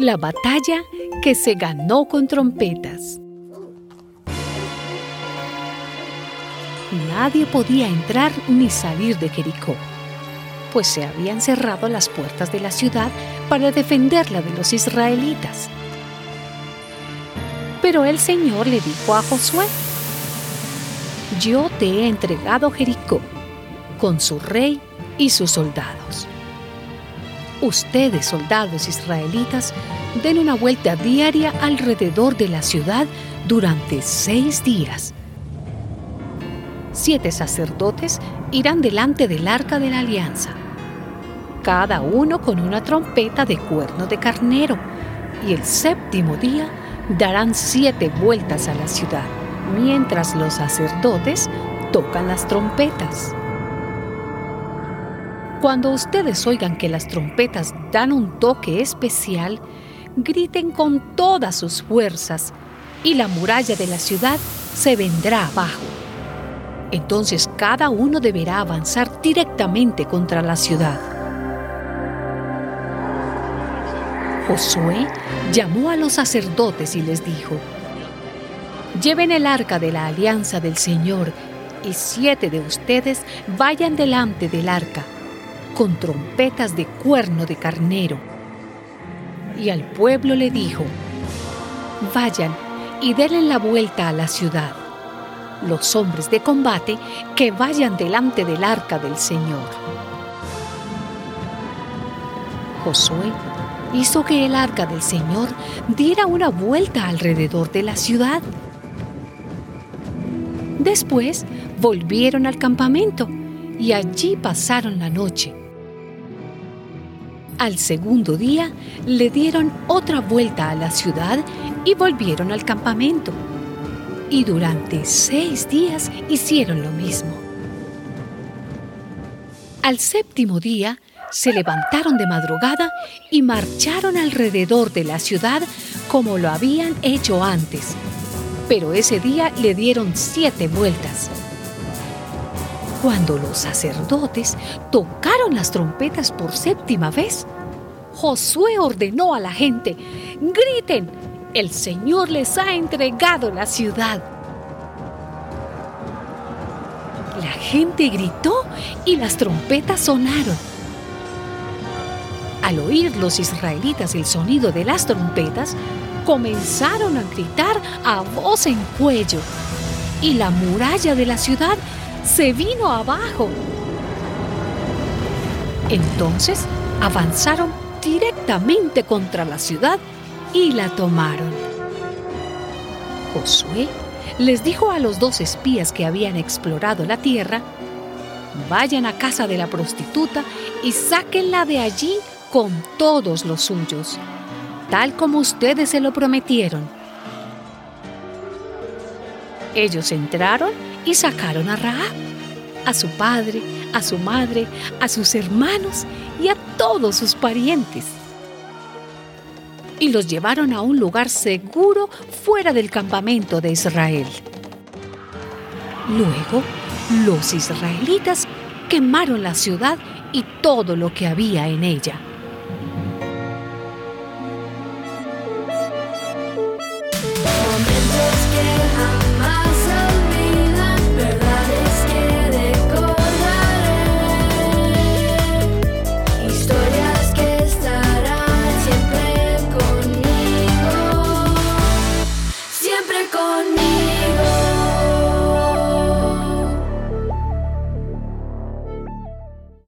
La batalla que se ganó con trompetas. Nadie podía entrar ni salir de Jericó, pues se habían cerrado las puertas de la ciudad para defenderla de los israelitas. Pero el Señor le dijo a Josué, Yo te he entregado Jericó, con su rey y sus soldados ustedes, soldados israelitas, den una vuelta diaria alrededor de la ciudad durante seis días. Siete sacerdotes irán delante del arca de la alianza, cada uno con una trompeta de cuerno de carnero, y el séptimo día darán siete vueltas a la ciudad, mientras los sacerdotes tocan las trompetas. Cuando ustedes oigan que las trompetas dan un toque especial, griten con todas sus fuerzas y la muralla de la ciudad se vendrá abajo. Entonces cada uno deberá avanzar directamente contra la ciudad. Josué llamó a los sacerdotes y les dijo, Lleven el arca de la alianza del Señor y siete de ustedes vayan delante del arca con trompetas de cuerno de carnero. Y al pueblo le dijo, vayan y denle la vuelta a la ciudad. Los hombres de combate que vayan delante del arca del Señor. Josué hizo que el arca del Señor diera una vuelta alrededor de la ciudad. Después volvieron al campamento y allí pasaron la noche. Al segundo día le dieron otra vuelta a la ciudad y volvieron al campamento. Y durante seis días hicieron lo mismo. Al séptimo día se levantaron de madrugada y marcharon alrededor de la ciudad como lo habían hecho antes. Pero ese día le dieron siete vueltas. Cuando los sacerdotes tocaron las trompetas por séptima vez, Josué ordenó a la gente, griten, el Señor les ha entregado la ciudad. La gente gritó y las trompetas sonaron. Al oír los israelitas el sonido de las trompetas, comenzaron a gritar a voz en cuello y la muralla de la ciudad se vino abajo. Entonces avanzaron directamente contra la ciudad y la tomaron. Josué les dijo a los dos espías que habían explorado la tierra, vayan a casa de la prostituta y sáquenla de allí con todos los suyos, tal como ustedes se lo prometieron. Ellos entraron y sacaron a Rahab, a su padre, a su madre, a sus hermanos y a todos sus parientes. Y los llevaron a un lugar seguro fuera del campamento de Israel. Luego, los israelitas quemaron la ciudad y todo lo que había en ella